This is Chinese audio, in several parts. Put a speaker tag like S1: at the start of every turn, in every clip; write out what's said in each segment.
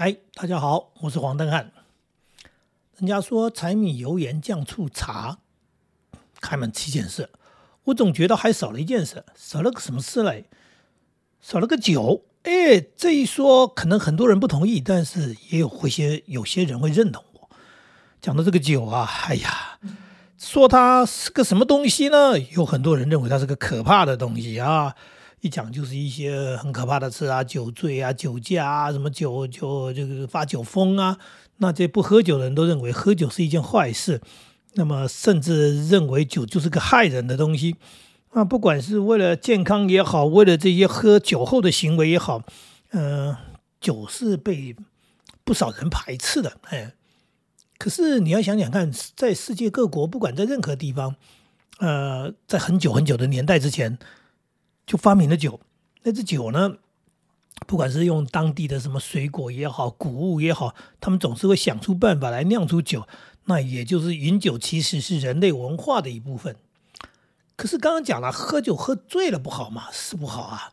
S1: 嗨，大家好，我是黄登汉。人家说柴米油盐酱醋茶开门七件事，我总觉得还少了一件事，少了个什么事嘞？少了个酒。哎，这一说可能很多人不同意，但是也有会些有些人会认同我讲的这个酒啊。哎呀，说它是个什么东西呢？有很多人认为它是个可怕的东西啊。一讲就是一些很可怕的事啊，酒醉啊，酒驾啊，什么酒酒这个发酒疯啊，那这不喝酒的人都认为喝酒是一件坏事，那么甚至认为酒就是个害人的东西啊，不管是为了健康也好，为了这些喝酒后的行为也好，嗯，酒是被不少人排斥的，哎，可是你要想想看，在世界各国，不管在任何地方，呃，在很久很久的年代之前。就发明了酒，那这酒呢，不管是用当地的什么水果也好，谷物也好，他们总是会想出办法来酿出酒。那也就是饮酒其实是人类文化的一部分。可是刚刚讲了，喝酒喝醉了不好嘛，是不好啊。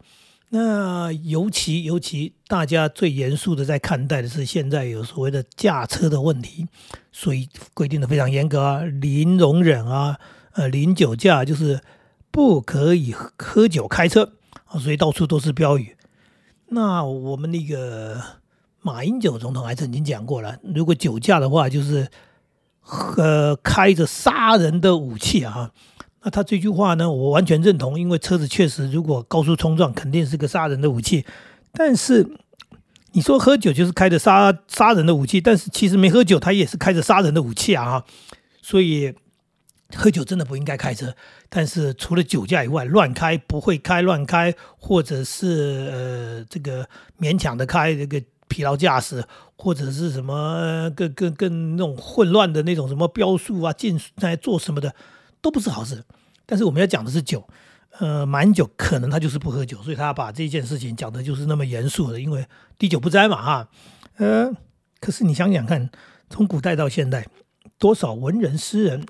S1: 那尤其尤其大家最严肃的在看待的是现在有所谓的驾车的问题，所以规定的非常严格啊，零容忍啊，呃，零酒驾就是。不可以喝酒开车啊，所以到处都是标语。那我们那个马英九总统还曾经讲过了，如果酒驾的话，就是喝开着杀人的武器啊。那他这句话呢，我完全认同，因为车子确实如果高速冲撞，肯定是个杀人的武器。但是你说喝酒就是开着杀杀人的武器，但是其实没喝酒，他也是开着杀人的武器啊。所以。喝酒真的不应该开车，但是除了酒驾以外，乱开、不会开、乱开，或者是呃这个勉强的开，这个疲劳驾驶，或者是什么更更更那种混乱的那种什么标速啊、进在做什么的，都不是好事。但是我们要讲的是酒，呃，满酒可能他就是不喝酒，所以他把这件事情讲的就是那么严肃的，因为滴酒不沾嘛哈。呃，可是你想想看，从古代到现代，多少文人诗人。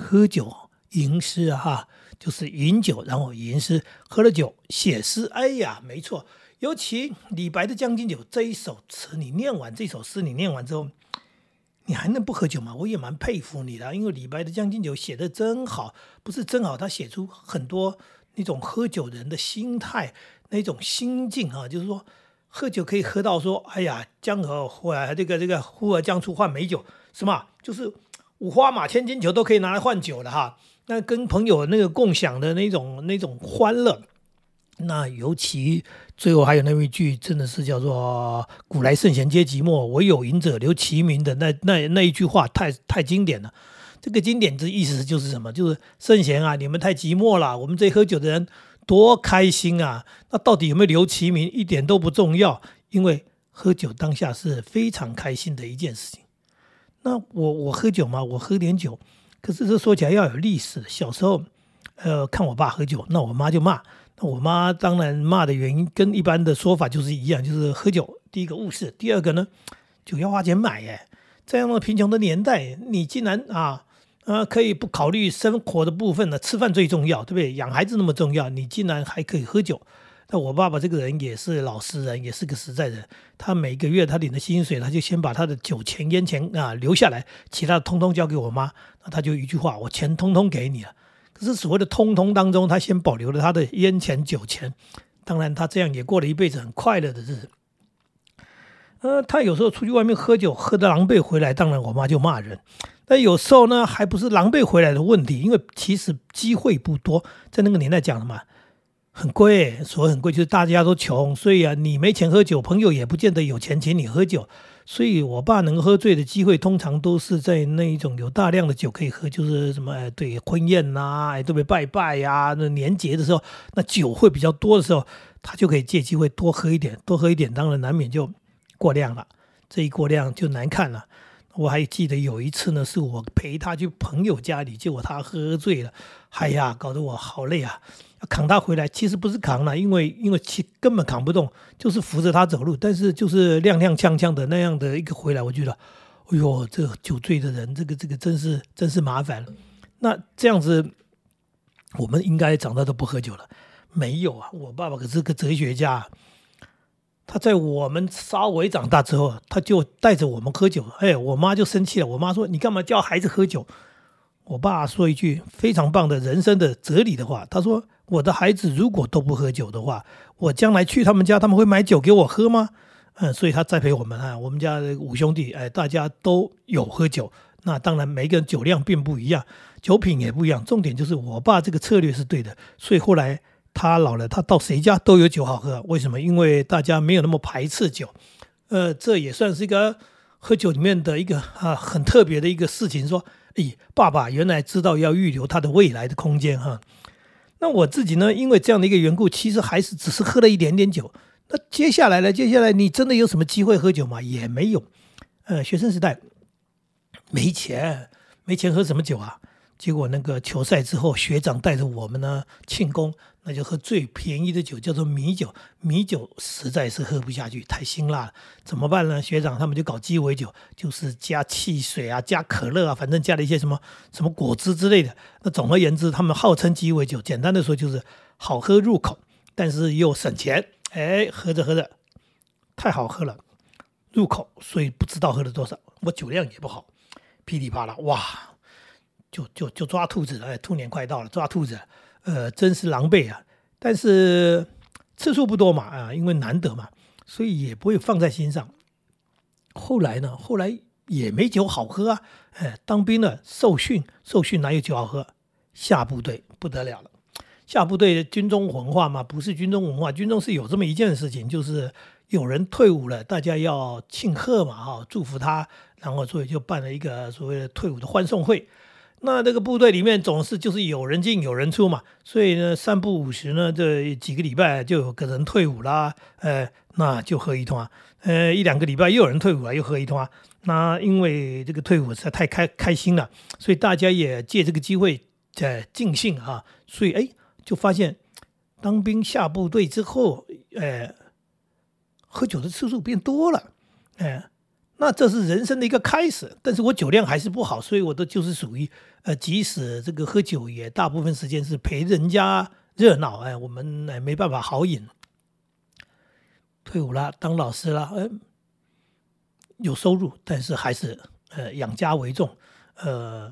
S1: 喝酒吟诗啊，哈，就是饮酒，然后吟诗，喝了酒写诗。哎呀，没错，尤其李白的《将进酒》这一首词，你念完这首诗，你念完之后，你还能不喝酒吗？我也蛮佩服你的，因为李白的《将进酒》写的真好，不是真好，他写出很多那种喝酒人的心态，那种心境啊，就是说喝酒可以喝到说，哎呀，江河湖啊，这个这个呼儿将出换美酒，什么就是。五花马、千金裘都可以拿来换酒的哈。那跟朋友那个共享的那种那种欢乐，那尤其最后还有那一句，真的是叫做“古来圣贤皆寂寞，唯有饮者留其名”的那那那一句话，太太经典了。这个经典的意思就是什么？就是圣贤啊，你们太寂寞了，我们这喝酒的人多开心啊。那到底有没有留其名，一点都不重要，因为喝酒当下是非常开心的一件事情。那我我喝酒嘛，我喝点酒，可是这说起来要有历史。小时候，呃，看我爸喝酒，那我妈就骂。那我妈当然骂的原因跟一般的说法就是一样，就是喝酒。第一个误事，第二个呢，酒要花钱买耶。这样的贫穷的年代，你竟然啊，呃，可以不考虑生活的部分呢？吃饭最重要，对不对？养孩子那么重要，你竟然还可以喝酒。那我爸爸这个人也是老实人，也是个实在人。他每个月他领的薪水，他就先把他的酒钱、烟钱啊留下来，其他通通交给我妈。那他就一句话：我钱通通给你了。可是所谓的通通当中，他先保留了他的烟钱、酒钱。当然，他这样也过了一辈子很快乐的日子。呃，他有时候出去外面喝酒，喝得狼狈回来，当然我妈就骂人。但有时候呢，还不是狼狈回来的问题，因为其实机会不多，在那个年代讲的嘛。很贵，所谓很贵，就是大家都穷，所以啊，你没钱喝酒，朋友也不见得有钱请你喝酒。所以我爸能喝醉的机会，通常都是在那一种有大量的酒可以喝，就是什么对婚宴呐，特别拜拜呀，那年节的时候，那酒会比较多的时候，他就可以借机会多喝一点，多喝一点，当然难免就过量了。这一过量就难看了。我还记得有一次呢，是我陪他去朋友家里，结果他喝醉了，哎呀，搞得我好累啊！扛他回来，其实不是扛了，因为因为其根本扛不动，就是扶着他走路，但是就是踉踉跄跄的那样的一个回来，我觉得，哎呦，这酒醉的人，这个这个真是真是麻烦。那这样子，我们应该长大都不喝酒了？没有啊，我爸爸可是个哲学家。他在我们稍微长大之后，他就带着我们喝酒。哎，我妈就生气了。我妈说：“你干嘛教孩子喝酒？”我爸说一句非常棒的人生的哲理的话，他说：“我的孩子如果都不喝酒的话，我将来去他们家，他们会买酒给我喝吗？”嗯，所以他栽培我们啊。我们家五兄弟，哎，大家都有喝酒。那当然，每个人酒量并不一样，酒品也不一样。重点就是我爸这个策略是对的，所以后来。他老了，他到谁家都有酒好喝。为什么？因为大家没有那么排斥酒，呃，这也算是一个喝酒里面的一个啊很特别的一个事情。说，哎，爸爸原来知道要预留他的未来的空间哈。那我自己呢，因为这样的一个缘故，其实还是只是喝了一点点酒。那接下来呢？接下来你真的有什么机会喝酒吗？也没有。呃，学生时代没钱，没钱喝什么酒啊？结果那个球赛之后，学长带着我们呢庆功。那就喝最便宜的酒，叫做米酒。米酒实在是喝不下去，太辛辣了。怎么办呢？学长他们就搞鸡尾酒，就是加汽水啊，加可乐啊，反正加了一些什么什么果汁之类的。那总而言之，他们号称鸡尾酒。简单的说，就是好喝入口，但是又省钱。哎，喝着喝着，太好喝了，入口，所以不知道喝了多少。我酒量也不好，噼里啪啦，哇，就就就抓兔子了。哎，兔年快到了，抓兔子。呃，真是狼狈啊！但是次数不多嘛，啊，因为难得嘛，所以也不会放在心上。后来呢，后来也没酒好喝啊。哎，当兵的，受训，受训哪有酒好喝？下部队不得了了，下部队军中文化嘛，不是军中文化，军中是有这么一件事情，就是有人退伍了，大家要庆贺嘛，哈，祝福他，然后所以就办了一个所谓的退伍的欢送会。那这个部队里面总是就是有人进有人出嘛，所以呢三不五时呢这几个礼拜就有个人退伍啦，呃，那就喝一通啊，呃一两个礼拜又有人退伍了又喝一通啊，那因为这个退伍实在太开开心了，所以大家也借这个机会在尽兴啊，所以哎就发现当兵下部队之后，呃喝酒的次数变多了，哎。那这是人生的一个开始，但是我酒量还是不好，所以我都就是属于，呃，即使这个喝酒也大部分时间是陪人家热闹，哎，我们哎没办法好饮。退伍了，当老师了，嗯，有收入，但是还是呃养家为重，呃，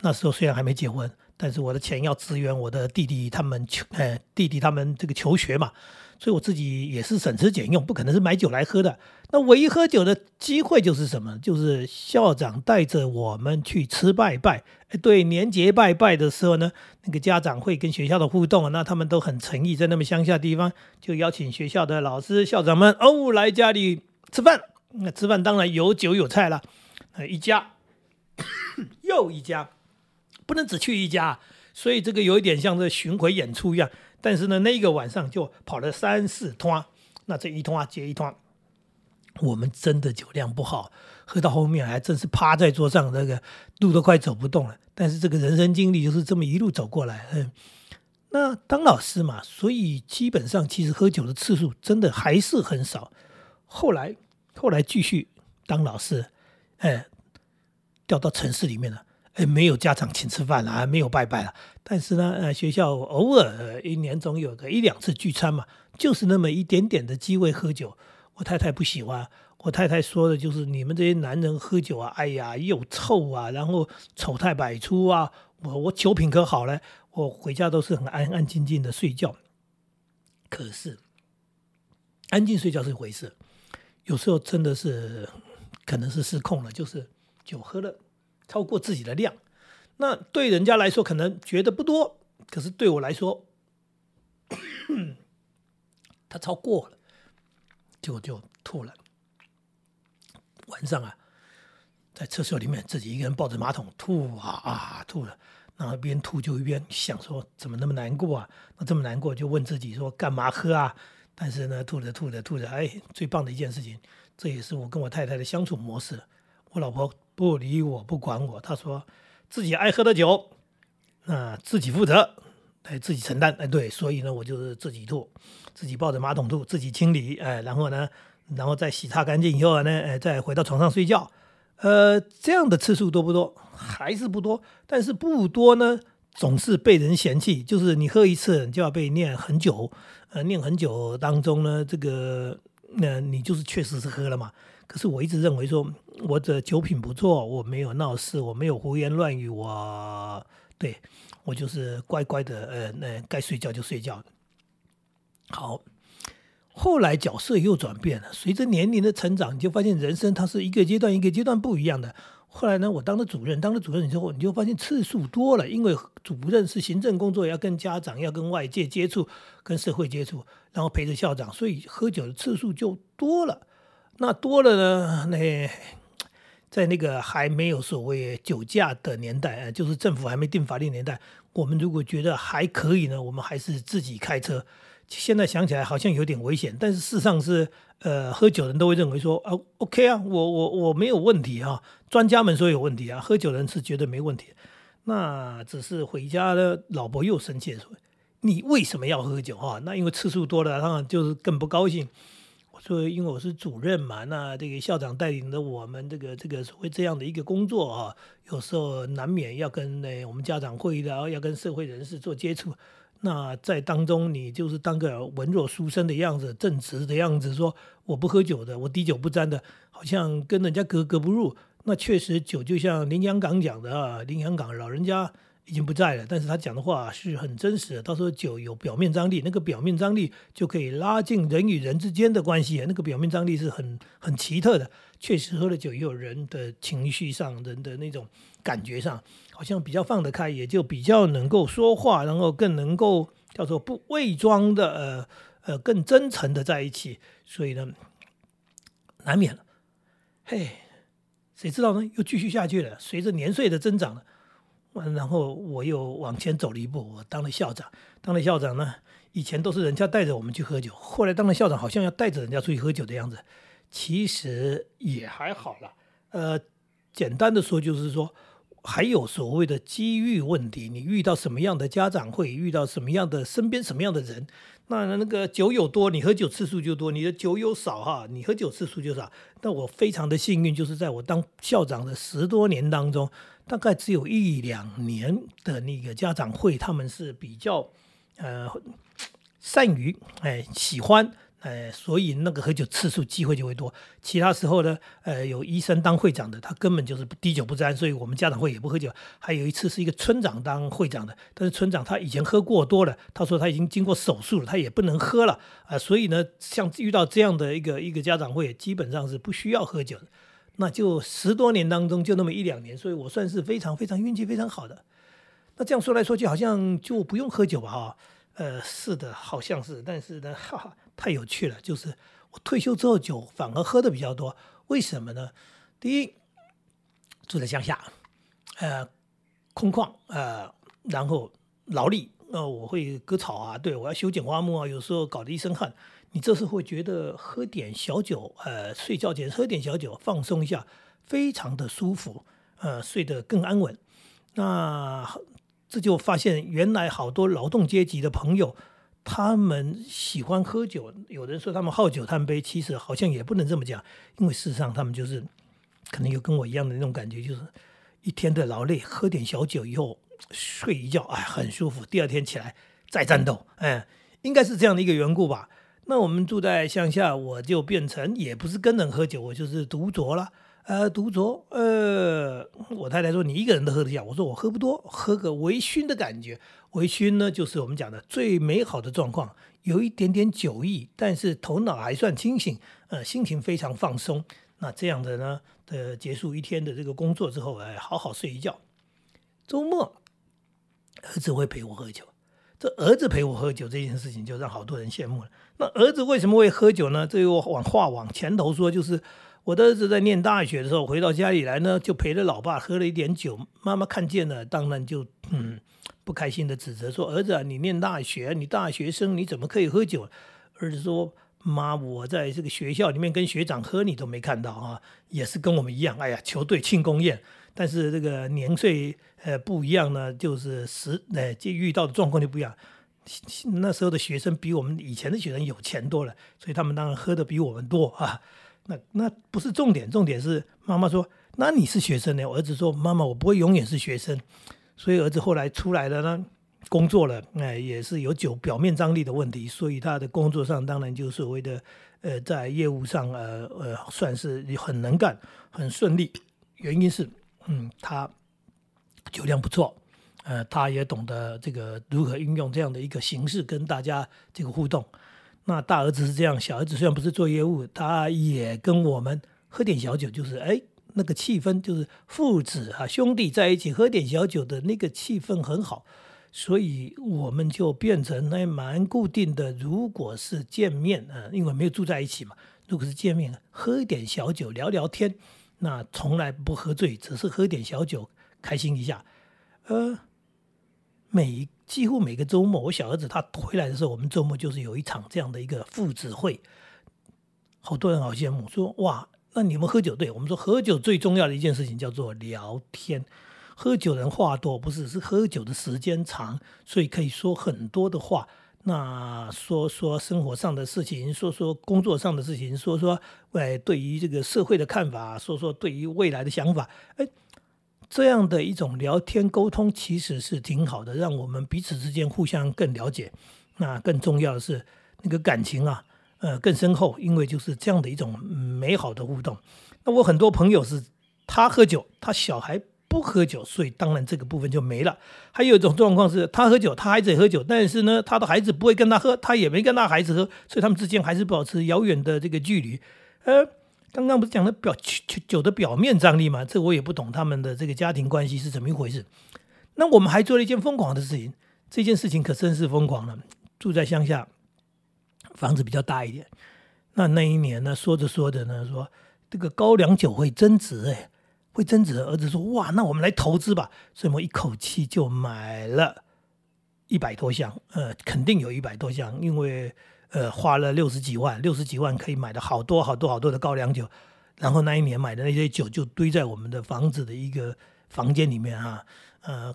S1: 那时候虽然还没结婚，但是我的钱要支援我的弟弟他们求，呃，弟弟他们这个求学嘛。所以我自己也是省吃俭用，不可能是买酒来喝的。那唯一喝酒的机会就是什么？就是校长带着我们去吃拜拜。对，年节拜拜的时候呢，那个家长会跟学校的互动，那他们都很诚意，在那么乡下地方，就邀请学校的老师、校长们哦来家里吃饭。那吃饭当然有酒有菜了。呃，一家 又一家，不能只去一家，所以这个有一点像这巡回演出一样。但是呢，那个晚上就跑了三四通，那这一通啊接一通，我们真的酒量不好，喝到后面还真是趴在桌上，那个路都快走不动了。但是这个人生经历就是这么一路走过来，嗯，那当老师嘛，所以基本上其实喝酒的次数真的还是很少。后来后来继续当老师，哎，调到城市里面了。哎，没有家长请吃饭了，还没有拜拜了。但是呢，呃，学校偶尔一年总有个一两次聚餐嘛，就是那么一点点的机会喝酒。我太太不喜欢，我太太说的就是你们这些男人喝酒啊，哎呀，又臭啊，然后丑态百出啊。我我酒品可好了，我回家都是很安安静静的睡觉。可是，安静睡觉是一回事，有时候真的是可能是失控了，就是酒喝了。超过自己的量，那对人家来说可能觉得不多，可是对我来说，他超过了，就就吐了。晚上啊，在厕所里面自己一个人抱着马桶吐啊啊吐了，然后边吐就一边想说怎么那么难过啊？那这么难过就问自己说干嘛喝啊？但是呢，吐着吐着吐着，哎，最棒的一件事情，这也是我跟我太太的相处模式，我老婆。不理我，不管我。他说自己爱喝的酒，那自己负责，哎，自己承担。哎，对，所以呢，我就是自己吐，自己抱着马桶吐，自己清理。哎，然后呢，然后再洗擦干净以后呢，哎，再回到床上睡觉。呃，这样的次数多不多？还是不多。但是不多呢，总是被人嫌弃，就是你喝一次就要被念很久，呃，念很久当中呢，这个那你就是确实是喝了嘛。可是我一直认为说我的酒品不错，我没有闹事，我没有胡言乱语，我对我就是乖乖的，呃，那该睡觉就睡觉。好，后来角色又转变了，随着年龄的成长，你就发现人生它是一个阶段一个阶段不一样的。后来呢，我当了主任，当了主任之后，你就发现次数多了，因为主任是行政工作，要跟家长、要跟外界接触、跟社会接触，然后陪着校长，所以喝酒的次数就多了。那多了呢？那在那个还没有所谓酒驾的年代，就是政府还没定法律年代，我们如果觉得还可以呢，我们还是自己开车。现在想起来好像有点危险，但是事实上是，呃，喝酒人都会认为说，啊，OK 啊，我我我没有问题啊。专家们说有问题啊，喝酒人是绝对没问题。那只是回家的老婆又生气说，你为什么要喝酒啊？那因为次数多了，当然就是更不高兴。我说，因为我是主任嘛，那这个校长带领的我们这个这个所谓这样的一个工作啊，有时候难免要跟那我们家长会的，要跟社会人士做接触。那在当中，你就是当个文弱书生的样子，正直的样子，说我不喝酒的，我滴酒不沾的，好像跟人家格格不入。那确实，酒就像林洋港讲的啊，林洋港老人家已经不在了，但是他讲的话是很真实的。到时候酒有表面张力，那个表面张力就可以拉近人与人之间的关系，那个表面张力是很很奇特的。确实，喝了酒也有人的情绪上，人的那种感觉上。好像比较放得开，也就比较能够说话，然后更能够叫做不伪装的，呃呃，更真诚的在一起。所以呢，难免了。嘿，谁知道呢？又继续下去了。随着年岁的增长了，然后我又往前走了一步，我当了校长。当了校长呢，以前都是人家带着我们去喝酒，后来当了校长，好像要带着人家出去喝酒的样子。其实也还好了。呃，简单的说就是说。还有所谓的机遇问题，你遇到什么样的家长会，遇到什么样的身边什么样的人，那那个酒友多，你喝酒次数就多；你的酒友少哈，你喝酒次数就少。但我非常的幸运，就是在我当校长的十多年当中，大概只有一两年的那个家长会，他们是比较呃善于哎喜欢。呃，所以那个喝酒次数机会就会多。其他时候呢，呃，有医生当会长的，他根本就是滴酒不沾，所以我们家长会也不喝酒。还有一次是一个村长当会长的，但是村长他以前喝过多了，他说他已经经过手术了，他也不能喝了啊。所以呢，像遇到这样的一个一个家长会，基本上是不需要喝酒的。那就十多年当中就那么一两年，所以我算是非常非常运气非常好的。那这样说来说去，好像就不用喝酒吧？哈，呃，是的，好像是，但是呢，哈哈。太有趣了，就是我退休之后酒反而喝的比较多，为什么呢？第一，住在乡下，呃，空旷，呃，然后劳力，呃，我会割草啊，对我要修剪花木啊，有时候搞得一身汗。你这时候会觉得喝点小酒，呃，睡觉前喝点小酒放松一下，非常的舒服，呃，睡得更安稳。那这就发现原来好多劳动阶级的朋友。他们喜欢喝酒，有人说他们好酒贪杯，其实好像也不能这么讲，因为事实上他们就是可能有跟我一样的那种感觉，就是一天的劳累，喝点小酒以后睡一觉，哎，很舒服。第二天起来再战斗，哎，应该是这样的一个缘故吧。那我们住在乡下，我就变成也不是跟人喝酒，我就是独酌了。呃，独酌，呃，我太太说你一个人都喝得下，我说我喝不多，喝个微醺的感觉。微醺呢，就是我们讲的最美好的状况，有一点点酒意，但是头脑还算清醒，呃，心情非常放松。那这样的呢，的结束一天的这个工作之后，哎，好好睡一觉。周末，儿子会陪我喝酒。这儿子陪我喝酒这件事情，就让好多人羡慕了。那儿子为什么会喝酒呢？这又往话往前头说，就是。我的儿子在念大学的时候回到家里来呢，就陪着老爸喝了一点酒。妈妈看见了，当然就嗯不开心的指责说：“儿子，啊，你念大学，你大学生，你怎么可以喝酒？”儿子说：“妈，我在这个学校里面跟学长喝，你都没看到啊，也是跟我们一样。哎呀，球队庆功宴，但是这个年岁呃不一样呢，就是时呃就遇到的状况就不一样。那时候的学生比我们以前的学生有钱多了，所以他们当然喝的比我们多啊。”那那不是重点，重点是妈妈说：“那你是学生呢？”我儿子说：“妈妈，我不会永远是学生。”所以儿子后来出来了呢，工作了，哎，也是有酒表面张力的问题，所以他的工作上当然就所谓的，呃，在业务上，呃呃，算是很能干，很顺利。原因是，嗯，他酒量不错，呃，他也懂得这个如何运用这样的一个形式跟大家这个互动。那大儿子是这样，小儿子虽然不是做业务，他也跟我们喝点小酒，就是哎，那个气氛就是父子啊兄弟在一起喝点小酒的那个气氛很好，所以我们就变成那蛮固定的。如果是见面啊，因为没有住在一起嘛，如果是见面喝一点小酒聊聊天，那从来不喝醉，只是喝点小酒开心一下，呃。每几乎每个周末，我小儿子他回来的时候，我们周末就是有一场这样的一个父子会，好多人好羡慕，说哇，那你们喝酒？对我们说，喝酒最重要的一件事情叫做聊天。喝酒人话多，不是是喝酒的时间长，所以可以说很多的话。那说说生活上的事情，说说工作上的事情，说说哎对于这个社会的看法，说说对于未来的想法，哎。这样的一种聊天沟通其实是挺好的，让我们彼此之间互相更了解。那更重要的是，那个感情啊，呃，更深厚，因为就是这样的一种美好的互动。那我很多朋友是，他喝酒，他小孩不喝酒，所以当然这个部分就没了。还有一种状况是，他喝酒，他孩子也喝酒，但是呢，他的孩子不会跟他喝，他也没跟他孩子喝，所以他们之间还是保持遥远的这个距离。呃。刚刚不是讲的表酒的表面张力吗？这我也不懂他们的这个家庭关系是怎么一回事。那我们还做了一件疯狂的事情，这件事情可真是疯狂了。住在乡下，房子比较大一点。那那一年呢，说着说着呢，说这个高粱酒会增值，哎，会增值。儿子说：“哇，那我们来投资吧。”所以我们一口气就买了一百多箱，呃，肯定有一百多箱，因为。呃，花了六十几万，六十几万可以买的好多好多好多的高粱酒，然后那一年买的那些酒就堆在我们的房子的一个房间里面啊，呃，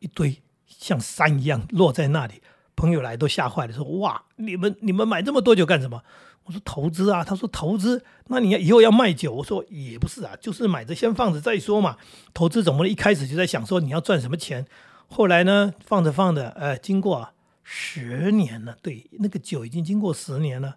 S1: 一堆像山一样落在那里，朋友来都吓坏了，说哇，你们你们买这么多酒干什么？我说投资啊，他说投资，那你要以后要卖酒，我说也不是啊，就是买着先放着再说嘛，投资怎么一开始就在想说你要赚什么钱，后来呢放着放着，呃，经过。十年了，对，那个酒已经经过十年了。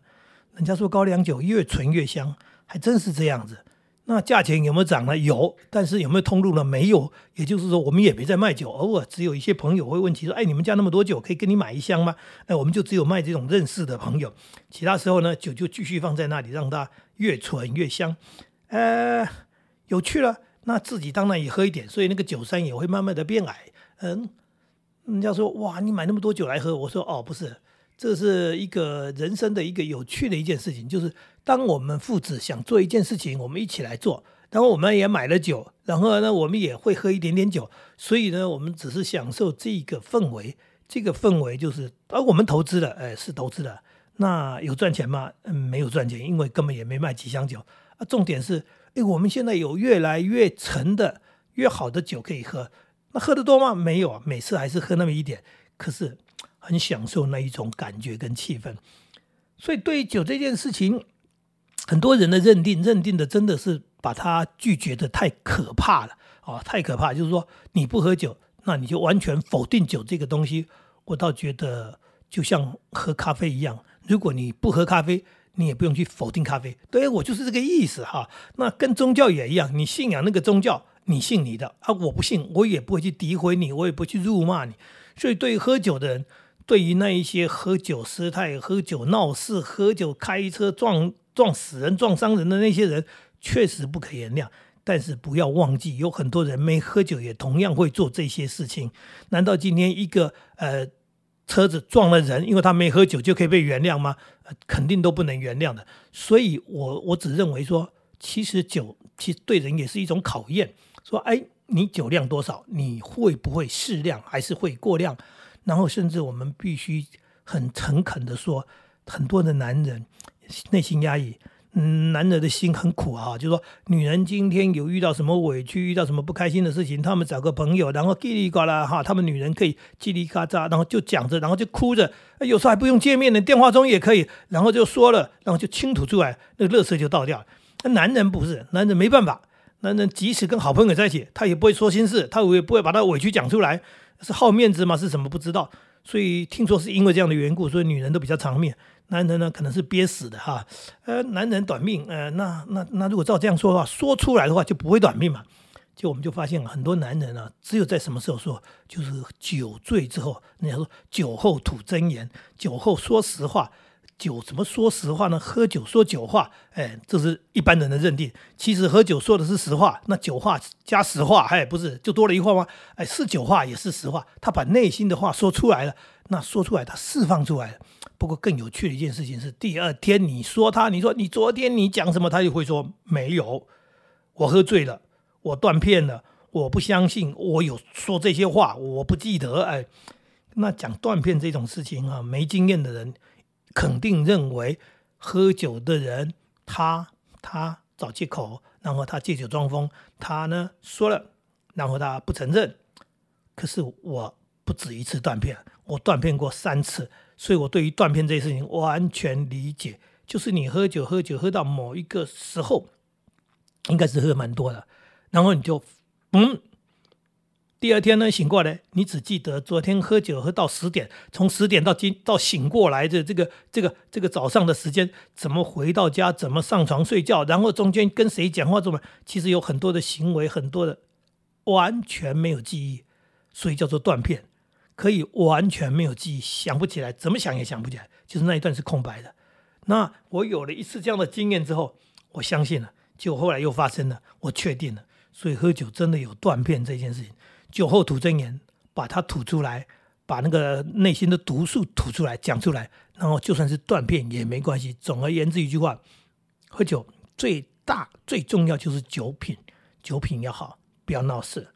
S1: 人家说高粱酒越醇越香，还真是这样子。那价钱有没有涨呢？有，但是有没有通路呢？没有。也就是说，我们也没在卖酒，偶尔只有一些朋友会问起说：“哎，你们家那么多酒，可以跟你买一箱吗？”哎，我们就只有卖这种认识的朋友。其他时候呢，酒就继续放在那里，让它越醇越香。呃，有趣了。那自己当然也喝一点，所以那个酒山也会慢慢的变矮。嗯。人家说哇，你买那么多酒来喝？我说哦，不是，这是一个人生的一个有趣的一件事情，就是当我们父子想做一件事情，我们一起来做，然后我们也买了酒，然后呢，我们也会喝一点点酒，所以呢，我们只是享受这个氛围，这个氛围就是，而我们投资了，哎，是投资的，那有赚钱吗？嗯，没有赚钱，因为根本也没卖几箱酒啊。重点是，哎，我们现在有越来越沉的、越好的酒可以喝。那喝得多吗？没有啊，每次还是喝那么一点，可是很享受那一种感觉跟气氛。所以对于酒这件事情，很多人的认定，认定的真的是把它拒绝的太可怕了啊，太可怕！就是说你不喝酒，那你就完全否定酒这个东西。我倒觉得就像喝咖啡一样，如果你不喝咖啡，你也不用去否定咖啡。对我就是这个意思哈。那跟宗教也一样，你信仰那个宗教。你信你的啊，我不信，我也不会去诋毁你，我也不去辱骂你。所以，对于喝酒的人，对于那一些喝酒失态、喝酒闹事、喝酒开车撞撞死人、撞伤人的那些人，确实不可原谅。但是，不要忘记，有很多人没喝酒也同样会做这些事情。难道今天一个呃车子撞了人，因为他没喝酒就可以被原谅吗？肯定都不能原谅的。所以我我只认为说，其实酒其实对人也是一种考验。说哎，你酒量多少？你会不会适量，还是会过量？然后甚至我们必须很诚恳的说，很多的男人内心压抑，嗯，男人的心很苦啊。就说女人今天有遇到什么委屈，遇到什么不开心的事情，他们找个朋友，然后叽里呱啦哈，他们女人可以叽里咔喳，然后就讲着，然后就哭着，有时候还不用见面的，电话中也可以，然后就说了，然后就倾吐出来，那个乐色就倒掉。那男人不是，男人没办法。男人即使跟好朋友在一起，他也不会说心事，他也不会把他委屈讲出来，是好面子吗？是什么不知道？所以听说是因为这样的缘故，所以女人都比较长命，男人呢可能是憋死的哈。呃，男人短命，呃，那那那如果照这样说的话，说出来的话就不会短命嘛。就我们就发现了很多男人啊，只有在什么时候说，就是酒醉之后，人家说酒后吐真言，酒后说实话。酒怎么说实话呢？喝酒说酒话，哎，这是一般人的认定。其实喝酒说的是实话，那酒话加实话，哎，不是就多了一话吗？哎，是酒话也是实话，他把内心的话说出来了，那说出来他释放出来了。不过更有趣的一件事情是，第二天你说他，你说你昨天你讲什么，他就会说没有，我喝醉了，我断片了，我不相信，我有说这些话，我不记得。哎，那讲断片这种事情啊，没经验的人。肯定认为喝酒的人，他他找借口，然后他借酒装疯，他呢说了，然后他不承认。可是我不止一次断片，我断片过三次，所以我对于断片这件事情完全理解。就是你喝酒喝酒喝到某一个时候，应该是喝蛮多的，然后你就嗯。第二天呢，醒过来，你只记得昨天喝酒喝到十点，从十点到今到醒过来的这个这个这个早上的时间，怎么回到家，怎么上床睡觉，然后中间跟谁讲话，怎么其实有很多的行为，很多的完全没有记忆，所以叫做断片，可以完全没有记忆，想不起来，怎么想也想不起来，就是那一段是空白的。那我有了一次这样的经验之后，我相信了，就后来又发生了，我确定了，所以喝酒真的有断片这件事情。酒后吐真言，把它吐出来，把那个内心的毒素吐出来，讲出来，然后就算是断片也没关系。总而言之一句话，喝酒最大最重要就是酒品，酒品要好，不要闹事，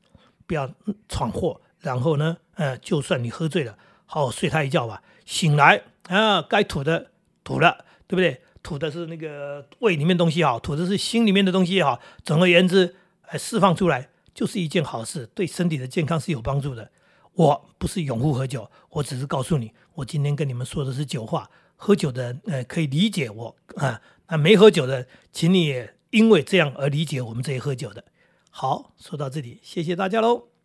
S1: 不要闯祸。然后呢，呃，就算你喝醉了，好好睡他一觉吧。醒来啊，该吐的吐了，对不对？吐的是那个胃里面东西也好，吐的是心里面的东西也好。总而言之，哎，释放出来。就是一件好事，对身体的健康是有帮助的。我不是拥护喝酒，我只是告诉你，我今天跟你们说的是酒话。喝酒的人，呃，可以理解我啊。那没喝酒的，请你也因为这样而理解我们这些喝酒的。好，说到这里，谢谢大家喽。